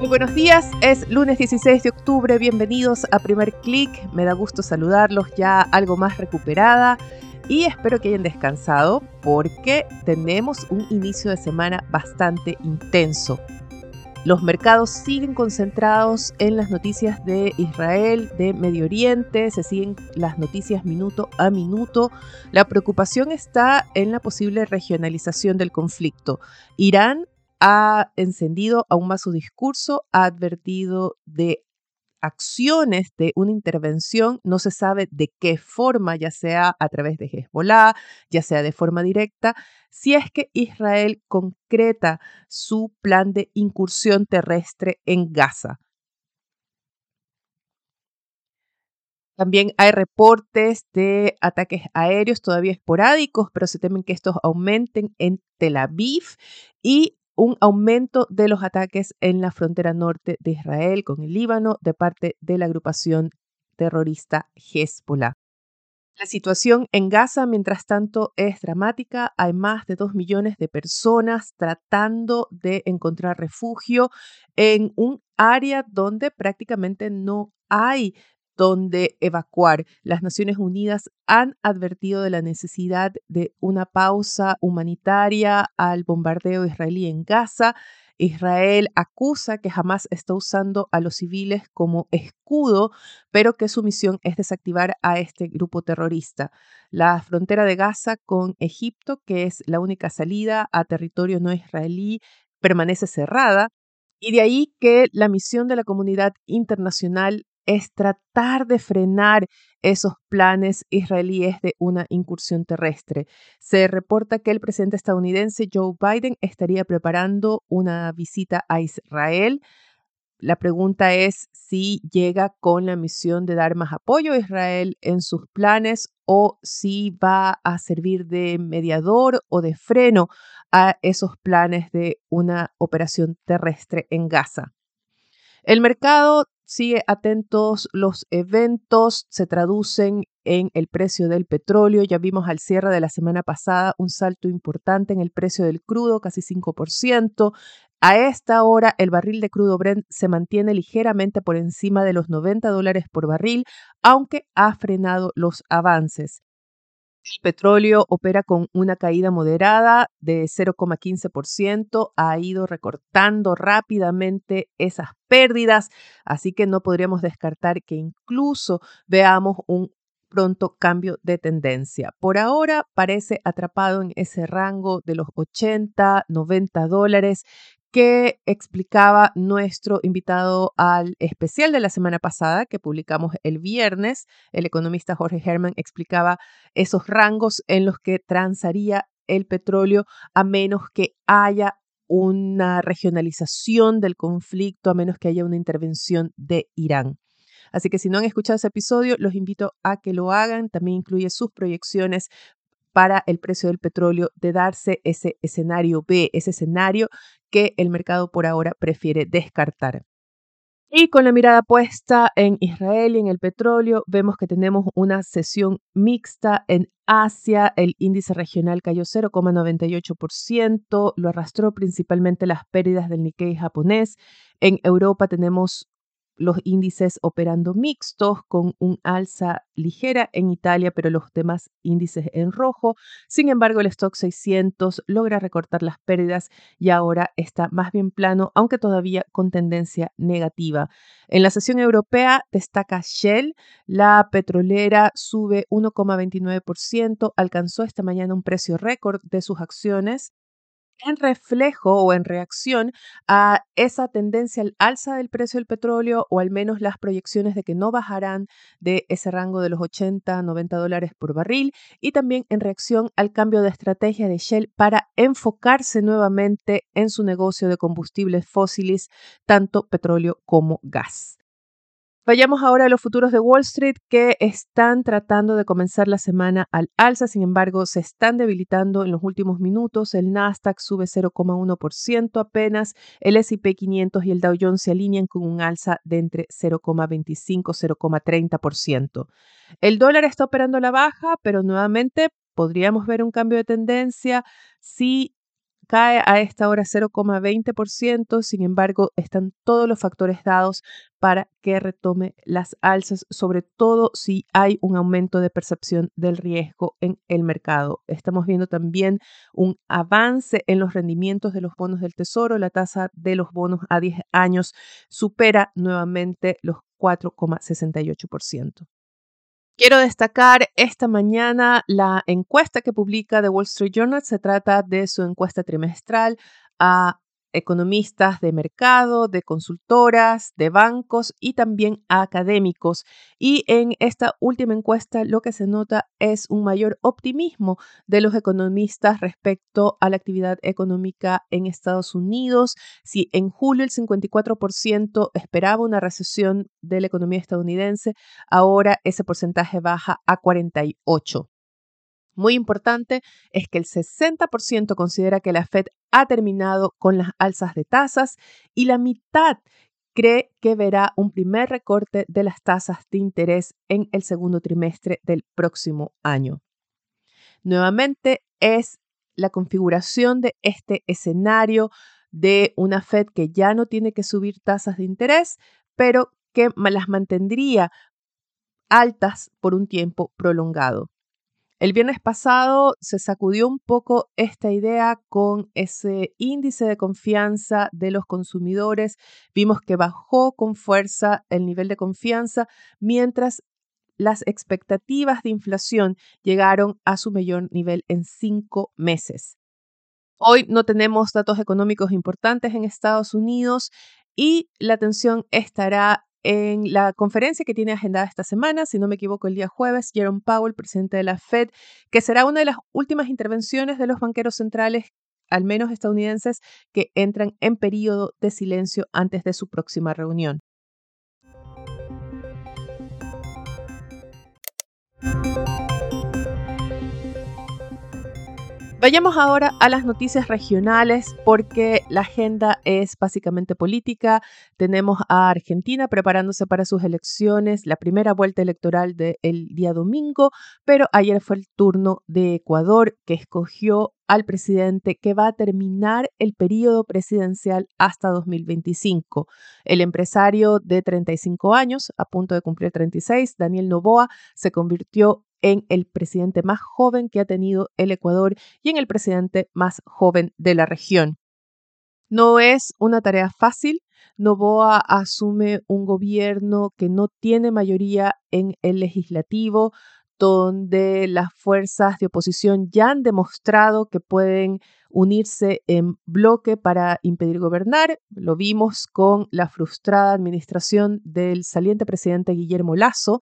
Muy buenos días, es lunes 16 de octubre, bienvenidos a Primer Click, me da gusto saludarlos ya algo más recuperada y espero que hayan descansado porque tenemos un inicio de semana bastante intenso. Los mercados siguen concentrados en las noticias de Israel, de Medio Oriente, se siguen las noticias minuto a minuto. La preocupación está en la posible regionalización del conflicto. Irán ha encendido aún más su discurso, ha advertido de acciones de una intervención, no se sabe de qué forma, ya sea a través de Hezbollah, ya sea de forma directa, si es que Israel concreta su plan de incursión terrestre en Gaza. También hay reportes de ataques aéreos todavía esporádicos, pero se temen que estos aumenten en Tel Aviv y un aumento de los ataques en la frontera norte de Israel con el Líbano de parte de la agrupación terrorista Hezbollah. La situación en Gaza, mientras tanto, es dramática. Hay más de dos millones de personas tratando de encontrar refugio en un área donde prácticamente no hay donde evacuar. Las Naciones Unidas han advertido de la necesidad de una pausa humanitaria al bombardeo israelí en Gaza. Israel acusa que jamás está usando a los civiles como escudo, pero que su misión es desactivar a este grupo terrorista. La frontera de Gaza con Egipto, que es la única salida a territorio no israelí, permanece cerrada. Y de ahí que la misión de la comunidad internacional es tratar de frenar esos planes israelíes de una incursión terrestre. Se reporta que el presidente estadounidense Joe Biden estaría preparando una visita a Israel. La pregunta es si llega con la misión de dar más apoyo a Israel en sus planes o si va a servir de mediador o de freno a esos planes de una operación terrestre en Gaza. El mercado sigue atentos, los eventos se traducen en el precio del petróleo. Ya vimos al cierre de la semana pasada un salto importante en el precio del crudo, casi 5%. A esta hora, el barril de crudo Brent se mantiene ligeramente por encima de los 90 dólares por barril, aunque ha frenado los avances. El petróleo opera con una caída moderada de 0,15%, ha ido recortando rápidamente esas pérdidas, así que no podríamos descartar que incluso veamos un pronto cambio de tendencia. Por ahora parece atrapado en ese rango de los 80, 90 dólares que explicaba nuestro invitado al especial de la semana pasada que publicamos el viernes. El economista Jorge Herman explicaba esos rangos en los que transaría el petróleo a menos que haya una regionalización del conflicto, a menos que haya una intervención de Irán. Así que si no han escuchado ese episodio, los invito a que lo hagan. También incluye sus proyecciones para el precio del petróleo de darse ese escenario B, ese escenario que el mercado por ahora prefiere descartar. Y con la mirada puesta en Israel y en el petróleo, vemos que tenemos una sesión mixta en Asia. El índice regional cayó 0,98%, lo arrastró principalmente las pérdidas del Nikkei japonés. En Europa tenemos los índices operando mixtos con un alza ligera en Italia, pero los demás índices en rojo. Sin embargo, el stock 600 logra recortar las pérdidas y ahora está más bien plano, aunque todavía con tendencia negativa. En la sesión europea destaca Shell, la petrolera sube 1,29%, alcanzó esta mañana un precio récord de sus acciones en reflejo o en reacción a esa tendencia al alza del precio del petróleo o al menos las proyecciones de que no bajarán de ese rango de los 80, 90 dólares por barril y también en reacción al cambio de estrategia de Shell para enfocarse nuevamente en su negocio de combustibles fósiles, tanto petróleo como gas. Vayamos ahora a los futuros de Wall Street que están tratando de comenzar la semana al alza, sin embargo se están debilitando en los últimos minutos. El Nasdaq sube 0,1% apenas, el SP 500 y el Dow Jones se alinean con un alza de entre 0,25 y 0,30%. El dólar está operando la baja, pero nuevamente podríamos ver un cambio de tendencia si cae a esta hora 0,20%, sin embargo, están todos los factores dados para que retome las alzas, sobre todo si hay un aumento de percepción del riesgo en el mercado. Estamos viendo también un avance en los rendimientos de los bonos del Tesoro. La tasa de los bonos a 10 años supera nuevamente los 4,68%. Quiero destacar esta mañana la encuesta que publica The Wall Street Journal. Se trata de su encuesta trimestral a economistas de mercado, de consultoras, de bancos y también académicos. Y en esta última encuesta lo que se nota es un mayor optimismo de los economistas respecto a la actividad económica en Estados Unidos. Si en julio el 54% esperaba una recesión de la economía estadounidense, ahora ese porcentaje baja a 48%. Muy importante es que el 60% considera que la Fed ha terminado con las alzas de tasas y la mitad cree que verá un primer recorte de las tasas de interés en el segundo trimestre del próximo año. Nuevamente es la configuración de este escenario de una Fed que ya no tiene que subir tasas de interés, pero que las mantendría altas por un tiempo prolongado. El viernes pasado se sacudió un poco esta idea con ese índice de confianza de los consumidores. Vimos que bajó con fuerza el nivel de confianza mientras las expectativas de inflación llegaron a su mayor nivel en cinco meses. Hoy no tenemos datos económicos importantes en Estados Unidos y la atención estará en la conferencia que tiene agendada esta semana, si no me equivoco, el día jueves, Jerome Powell, presidente de la Fed, que será una de las últimas intervenciones de los banqueros centrales, al menos estadounidenses, que entran en periodo de silencio antes de su próxima reunión. Vayamos ahora a las noticias regionales porque la agenda es básicamente política. Tenemos a Argentina preparándose para sus elecciones, la primera vuelta electoral del día domingo, pero ayer fue el turno de Ecuador que escogió al presidente que va a terminar el periodo presidencial hasta 2025. El empresario de 35 años, a punto de cumplir 36, Daniel Novoa, se convirtió en el presidente más joven que ha tenido el Ecuador y en el presidente más joven de la región. No es una tarea fácil. Novoa asume un gobierno que no tiene mayoría en el legislativo, donde las fuerzas de oposición ya han demostrado que pueden unirse en bloque para impedir gobernar. Lo vimos con la frustrada administración del saliente presidente Guillermo Lazo,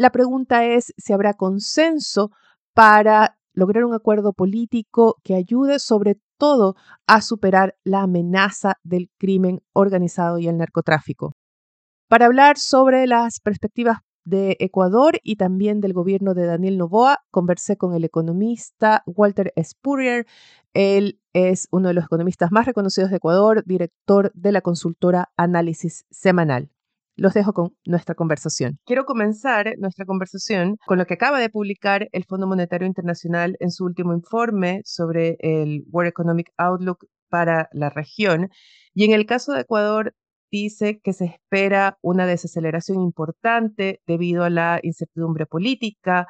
la pregunta es si habrá consenso para lograr un acuerdo político que ayude sobre todo a superar la amenaza del crimen organizado y el narcotráfico. Para hablar sobre las perspectivas de Ecuador y también del gobierno de Daniel Novoa, conversé con el economista Walter Spurrier. Él es uno de los economistas más reconocidos de Ecuador, director de la consultora Análisis Semanal los dejo con nuestra conversación. Quiero comenzar nuestra conversación con lo que acaba de publicar el Fondo Monetario Internacional en su último informe sobre el World Economic Outlook para la región. Y en el caso de Ecuador, dice que se espera una desaceleración importante debido a la incertidumbre política,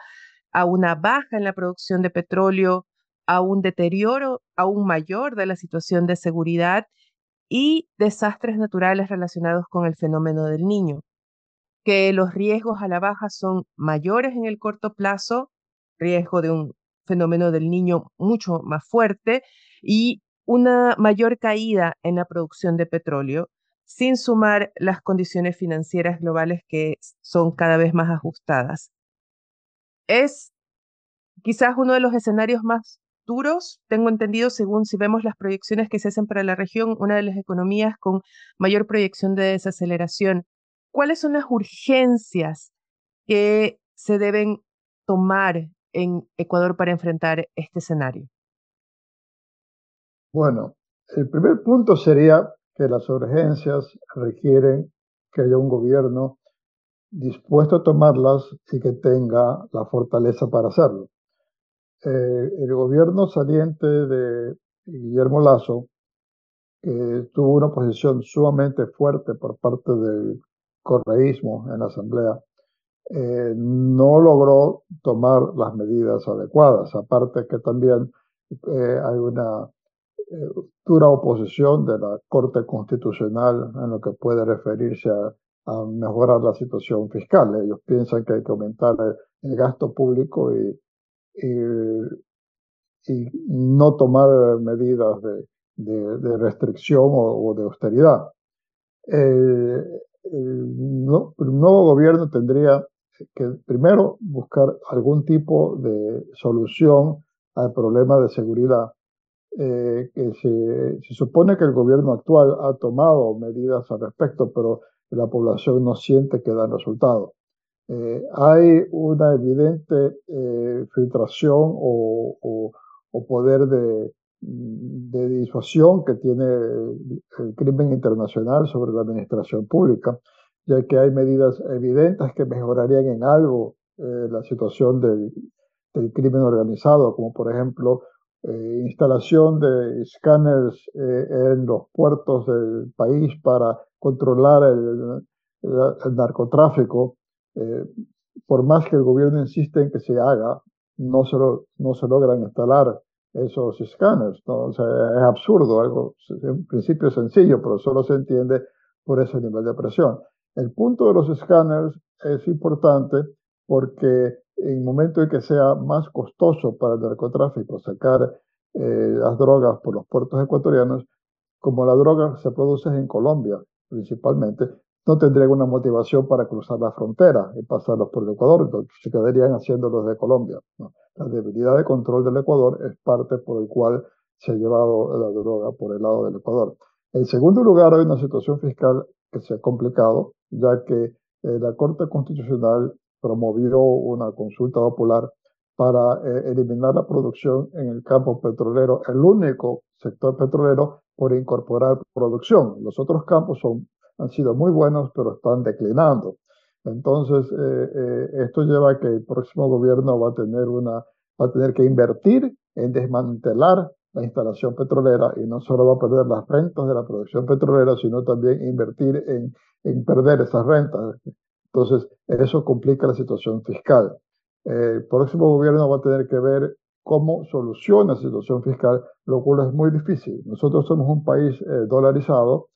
a una baja en la producción de petróleo, a un deterioro aún mayor de la situación de seguridad y desastres naturales relacionados con el fenómeno del niño, que los riesgos a la baja son mayores en el corto plazo, riesgo de un fenómeno del niño mucho más fuerte y una mayor caída en la producción de petróleo, sin sumar las condiciones financieras globales que son cada vez más ajustadas. Es quizás uno de los escenarios más duros, tengo entendido, según si vemos las proyecciones que se hacen para la región, una de las economías con mayor proyección de desaceleración ¿cuáles son las urgencias que se deben tomar en Ecuador para enfrentar este escenario? Bueno, el primer punto sería que las urgencias requieren que haya un gobierno dispuesto a tomarlas y que tenga la fortaleza para hacerlo. Eh, el gobierno saliente de Guillermo Lazo, que tuvo una posición sumamente fuerte por parte del correísmo en la Asamblea, eh, no logró tomar las medidas adecuadas. Aparte que también eh, hay una dura oposición de la Corte Constitucional en lo que puede referirse a, mejorar la situación fiscal. Ellos piensan que hay que aumentar el, gasto público y, y, no tomar medidas de, restricción o, de austeridad. el, nuevo gobierno tendría que primero buscar algún tipo de solución al problema de seguridad eh, que se, supone que el gobierno actual ha tomado medidas al respecto, pero la población no siente que dan resultado. Eh, hay una evidente eh, filtración o, o, poder de, de disuasión que tiene el, crimen internacional sobre la administración pública, ya que hay medidas evidentes que mejorarían en algo la situación del, crimen organizado, como por ejemplo eh, instalación de escáneres eh, en los puertos del país para controlar el, narcotráfico, eh, por más que el gobierno insiste en que se haga, no se, no se logran instalar esos escáneres. es absurdo, algo en principio sencillo, pero solo se entiende por ese nivel de presión. El punto de los escáneres es importante porque en el momento en que sea más costoso para el narcotráfico sacar eh, las drogas por los puertos ecuatorianos, como la droga se produce en Colombia principalmente, no tendrían una motivación para cruzar la frontera y pasarlos por el Ecuador, se quedarían haciéndolos de Colombia. La debilidad de control del Ecuador es parte por el cual se ha llevado la droga por el lado del Ecuador. En segundo lugar, hay una situación fiscal que se ha complicado, ya que eh, la Corte Constitucional promovió una consulta popular para eh, eliminar la producción en el campo petrolero, el único sector petrolero por incorporar producción. Los otros campos son, han sido muy buenos, pero están declinando. Entonces, eh, eh, esto lleva a que el próximo gobierno va a tener una, va a tener que invertir en desmantelar la instalación petrolera y no solo va a perder las rentas de la producción petrolera, sino también invertir en, en perder esas rentas. Entonces, eso complica la situación fiscal. el próximo gobierno va a tener que ver cómo soluciona la situación fiscal, lo cual es muy difícil. Nosotros somos un país eh, dolarizado,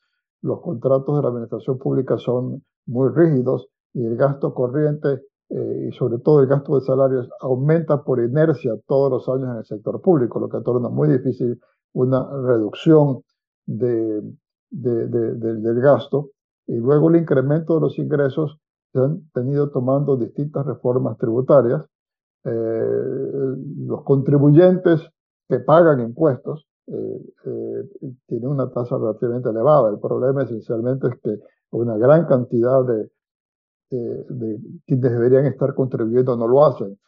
los contratos de la administración pública son muy rígidos y el gasto corriente eh, y sobre todo el gasto de salarios aumenta por inercia todos los años en el sector público, lo que torna muy difícil una reducción de, del gasto y luego el incremento de los ingresos se han tenido tomando distintas reformas tributarias. Eh, los contribuyentes que pagan impuestos eh, eh, tienen una tasa relativamente elevada. El problema esencialmente es que una gran cantidad de, de, quienes deberían estar contribuyendo no lo hacen.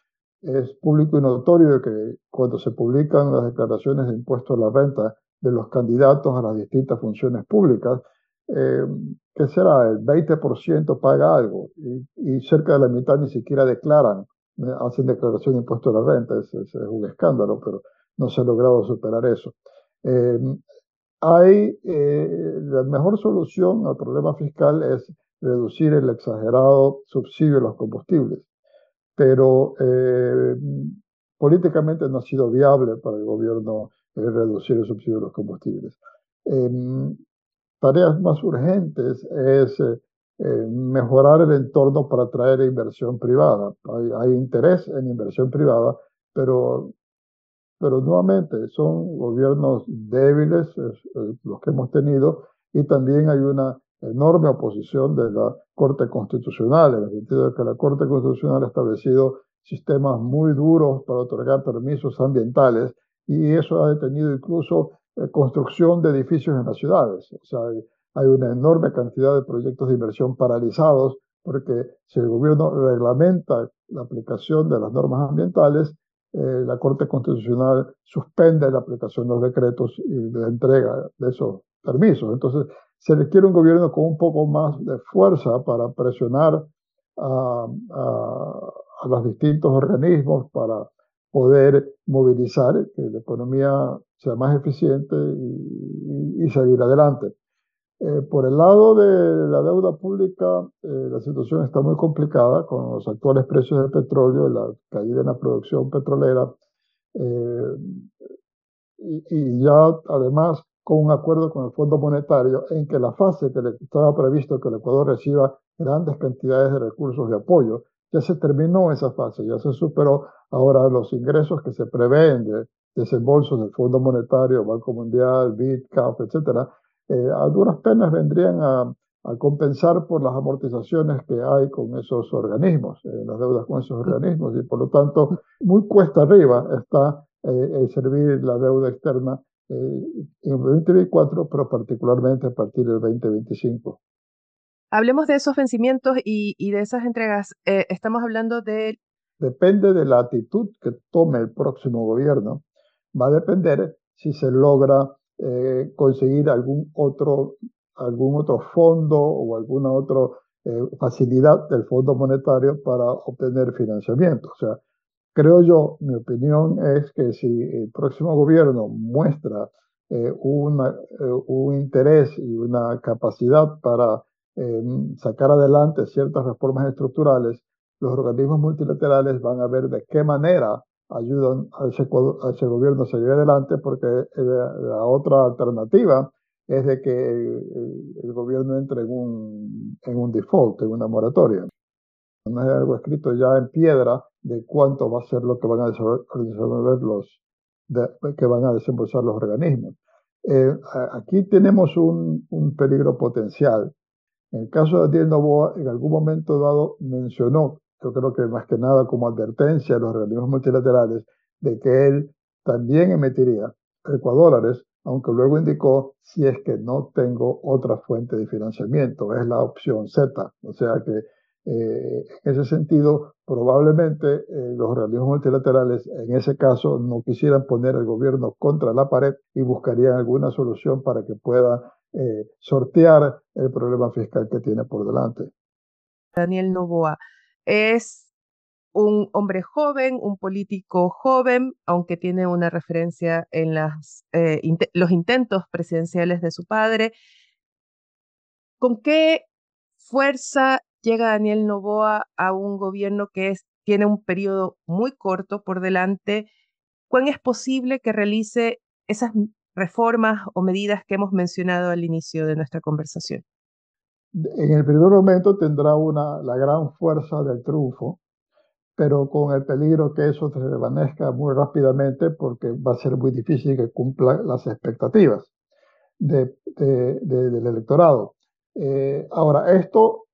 Es público y notorio que cuando se publican las declaraciones de impuestos a la renta de los candidatos a las distintas funciones públicas, eh, ¿qué será? El 20% paga algo y, cerca de la mitad ni siquiera declaran, eh, hacen declaración de impuesto a la renta, es, es, un escándalo, pero no se ha logrado superar eso. Eh, hay, eh, la mejor solución al problema fiscal es reducir el exagerado subsidio a los combustibles, pero políticamente no ha sido viable para el gobierno reducir el subsidio a los combustibles tareas más urgentes es eh, eh, mejorar el entorno para atraer inversión privada. Hay, interés en inversión privada, pero, pero nuevamente son gobiernos débiles los que hemos tenido y también hay una enorme oposición de la Corte Constitucional, en el sentido de que la Corte Constitucional ha establecido sistemas muy duros para otorgar permisos ambientales y eso ha detenido incluso eh, construcción de edificios en las ciudades. O sea, hay una enorme cantidad de proyectos de inversión paralizados porque si el gobierno reglamenta la aplicación de las normas ambientales, eh, la Corte Constitucional suspende la aplicación de los decretos y la entrega de esos permisos. Entonces, se requiere un gobierno con un poco más de fuerza para presionar a, los distintos organismos para poder movilizar, que la economía sea más eficiente y, seguir adelante. Eh, por el lado de la deuda pública, eh, la situación está muy complicada con los actuales precios del petróleo, la caída en la producción petrolera eh, y, y, ya además con un acuerdo con el Fondo Monetario en que la fase que estaba previsto que el Ecuador reciba grandes cantidades de recursos de apoyo, ya se terminó esa fase, ya se superó. Ahora los ingresos que se prevén de desembolsos del Fondo Monetario, Banco Mundial, BID, CAF, etcétera, eh, a duras penas vendrían a, a, compensar por las amortizaciones que hay con esos organismos, eh, las deudas con esos organismos, y por lo tanto, muy cuesta arriba está eh, el servir la deuda externa en el 2024, pero particularmente a partir del 2025. Hablemos de esos vencimientos y, y de esas entregas. Eh, estamos hablando de... Depende de la actitud que tome el próximo gobierno. Va a depender si se logra eh, conseguir algún otro, algún otro fondo o alguna otra eh, facilidad del Fondo Monetario para obtener financiamiento. O sea, Creo yo, mi opinión es que si el próximo gobierno muestra eh, una, eh, un interés y una capacidad para eh, sacar adelante ciertas reformas estructurales, los organismos multilaterales van a ver de qué manera ayudan a ese, a ese gobierno a salir adelante, porque la, otra alternativa es de que el, el, gobierno entre en un, en un default, en una moratoria. No hay algo escrito ya en piedra de cuánto va a ser lo que van a desenvolver los, que van a desembolsar los organismos. Eh, aquí tenemos un, un, peligro potencial. En el caso de Daniel Novoa, en algún momento dado mencionó, yo creo que más que nada como advertencia a los organismos multilaterales, de que él también emitiría ecuadólares, aunque luego indicó si es que no tengo otra fuente de financiamiento, es la opción Z, o sea que eh, en ese sentido, probablemente eh, los organismos multilaterales en ese caso no quisieran poner al gobierno contra la pared y buscarían alguna solución para que pueda eh, sortear el problema fiscal que tiene por delante. Daniel Novoa es un hombre joven, un político joven, aunque tiene una referencia en las, los intentos presidenciales de su padre. ¿Con qué fuerza llega Daniel Novoa a un gobierno que tiene un periodo muy corto por delante, ¿cuán es posible que realice esas reformas o medidas que hemos mencionado al inicio de nuestra conversación? En el primer momento tendrá la gran fuerza del triunfo, pero con el peligro que eso se desvanezca muy rápidamente porque va a ser muy difícil que cumpla las expectativas de, del electorado. Eh, ahora, esto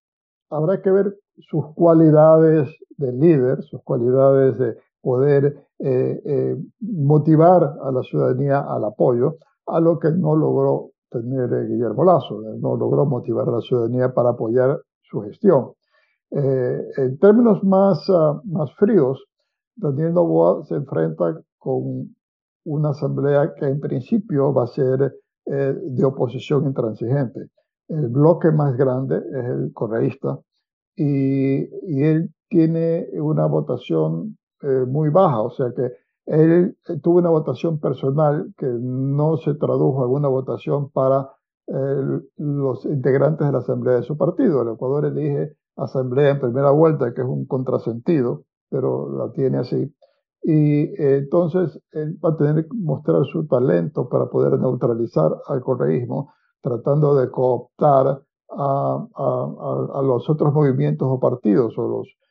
habrá que ver sus cualidades de líder, sus cualidades de poder eh, eh, motivar a la ciudadanía al apoyo, a lo que no logró tener eh, Guillermo Lazo, no logró motivar a la ciudadanía para apoyar su gestión. en términos más, uh, más fríos, Daniel Novoa se enfrenta con una asamblea que en principio va a ser de oposición intransigente. El bloque más grande es el correísta y, y él tiene una votación eh, muy baja, o sea que él eh, tuvo una votación personal que no se tradujo en una votación para eh, los integrantes de la asamblea de su partido. El Ecuador elige asamblea en primera vuelta, que es un contrasentido, pero la tiene así. Y entonces él va a tener que mostrar su talento para poder neutralizar al correísmo tratando de cooptar a, a, los otros movimientos o partidos o los, eh,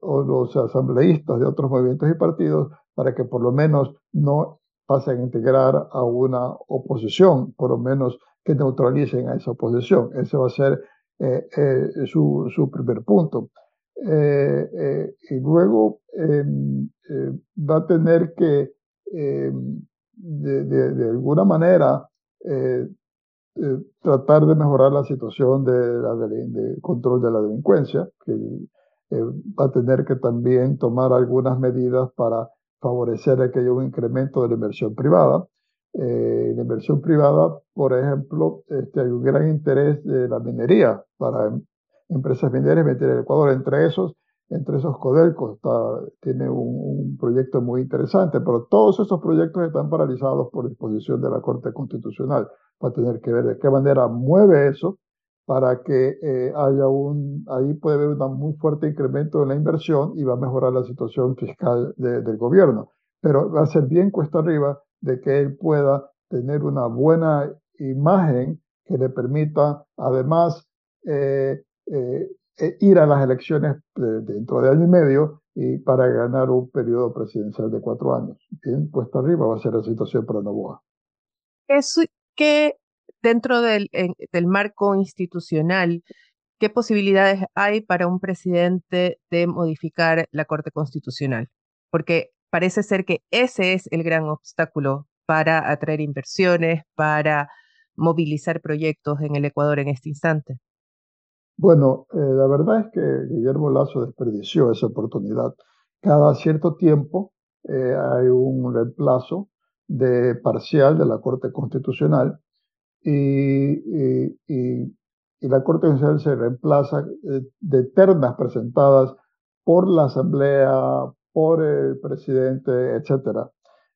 o los asambleístas de otros movimientos y partidos para que por lo menos no pasen a integrar a una oposición, por lo menos que neutralicen a esa oposición. Ese va a ser eh, eh, su, su, primer punto. y luego em, va a tener que, em, de, alguna manera, eh, tratar de mejorar la situación de, de, control de la delincuencia, que eh, va a tener que también tomar algunas medidas para favorecer que haya un incremento de la inversión privada. Eh, la inversión privada, por ejemplo, este, hay un gran interés de la minería para em, empresas mineras meter en Ecuador. Entre esos, entre esos Codelco está, tiene un, un, proyecto muy interesante, pero todos esos proyectos están paralizados por disposición de la Corte Constitucional. Va a tener que ver de qué manera mueve eso para que eh, haya un, ahí puede haber un muy fuerte incremento en la inversión y va a mejorar la situación fiscal del gobierno. Pero va a ser bien cuesta arriba de que él pueda tener una buena imagen que le permita además eh, eh, ir a las elecciones dentro de año y medio y para ganar un periodo presidencial de cuatro años. Bien cuesta arriba va a ser la situación para Novoa. ¿Qué dentro del, marco institucional, ¿qué posibilidades hay para un presidente de modificar la Corte Constitucional? Porque parece ser que ese es el gran obstáculo para atraer inversiones, para movilizar proyectos en el Ecuador en este instante. Bueno, eh, la verdad es que Guillermo Lazo desperdició esa oportunidad. Cada cierto tiempo eh, hay un reemplazo de parcial de la Corte Constitucional y, y, la Corte Constitucional se reemplaza eh, de ternas presentadas por la Asamblea, por el presidente, etc.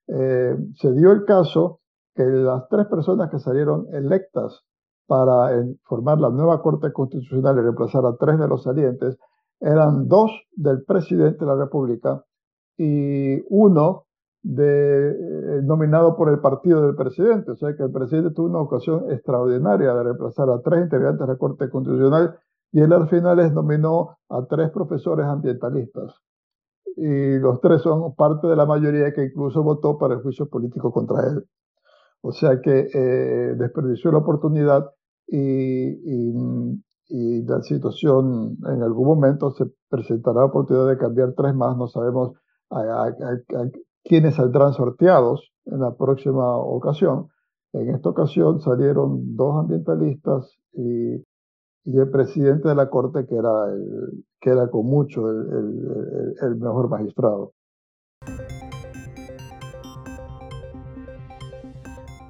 Eh, se dio el caso que las tres personas que salieron electas para formar la nueva Corte Constitucional y reemplazar a tres de los salientes eran dos del presidente de la República y uno de, eh, nominado por el partido del presidente. O sea que el presidente tuvo una ocasión extraordinaria de reemplazar a tres integrantes de la Corte Constitucional y él al final nominó a tres profesores ambientalistas. Y los tres son parte de la mayoría que incluso votó para el juicio político contra él. O sea que eh, desperdició la oportunidad y, y, y, la situación en algún momento se presentará la oportunidad de cambiar tres más. No sabemos a, a, a, quienes saldrán sorteados en la próxima ocasión. En esta ocasión salieron dos ambientalistas y, el presidente de la Corte, que era, el, que era con mucho el mejor magistrado.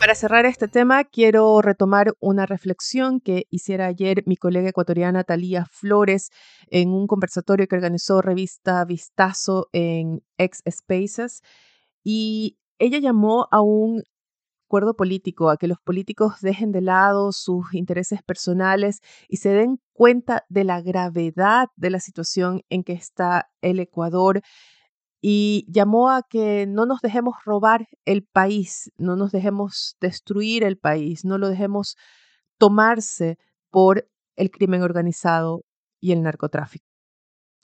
Para cerrar este tema, quiero retomar una reflexión que hiciera ayer mi colega ecuatoriana Talía Flores en un conversatorio que organizó revista Vistazo en X Spaces. Y ella llamó a un acuerdo político, a que los políticos dejen de lado sus intereses personales y se den cuenta de la gravedad de la situación en que está el Ecuador y llamó a que no nos dejemos robar el país, no nos dejemos destruir el país, no lo dejemos tomarse por el crimen organizado y el narcotráfico.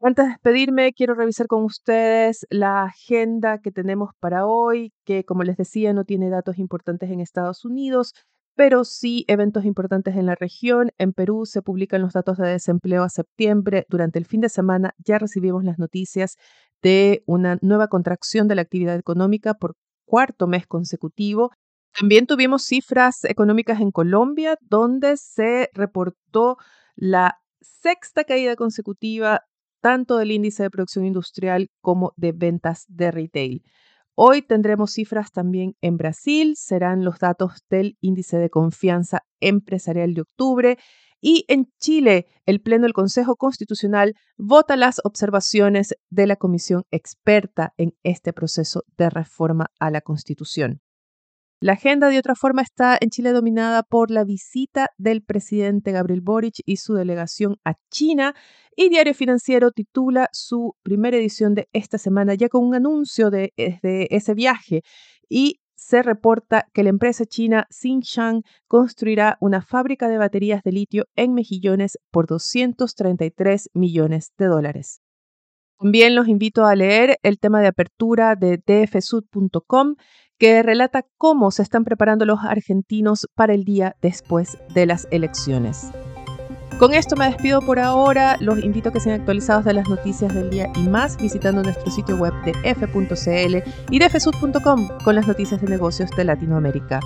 Antes de despedirme, quiero revisar con ustedes la agenda que tenemos para hoy, que como les decía no tiene datos importantes en Estados Unidos, pero sí eventos importantes en la región. En Perú se publican los datos de desempleo a septiembre. Durante el fin de semana ya recibimos las noticias de una nueva contracción de la actividad económica por cuarto mes consecutivo. También tuvimos cifras económicas en Colombia, donde se reportó la sexta caída consecutiva tanto del índice de producción industrial como de ventas de retail. Hoy tendremos cifras también en Brasil, serán los datos del índice de confianza empresarial de octubre y en Chile, el Pleno del Consejo Constitucional vota las observaciones de la comisión experta en este proceso de reforma a la Constitución. La agenda de otra forma está en Chile dominada por la visita del presidente Gabriel Boric y su delegación a China y Diario Financiero titula su primera edición de esta semana ya con un anuncio de, de ese viaje y se reporta que la empresa china Xinjiang construirá una fábrica de baterías de litio en Mejillones por 233 millones de dólares. También los invito a leer el tema de apertura de dfsud.com que relata cómo se están preparando los argentinos para el día después de las elecciones. Con esto me despido por ahora. Los invito a que sean actualizados de las noticias del día y más visitando nuestro sitio web de f.cl y de fsud.com con las noticias de negocios de Latinoamérica.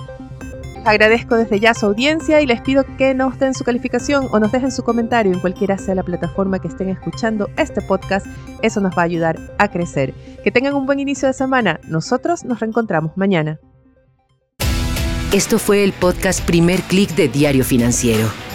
Agradezco desde ya su audiencia y les pido que nos den su calificación o nos dejen su comentario en cualquiera sea la plataforma que estén escuchando este podcast. Eso nos va a ayudar a crecer. Que tengan un buen inicio de semana. Nosotros nos reencontramos mañana. Esto fue el podcast Primer Click de Diario Financiero.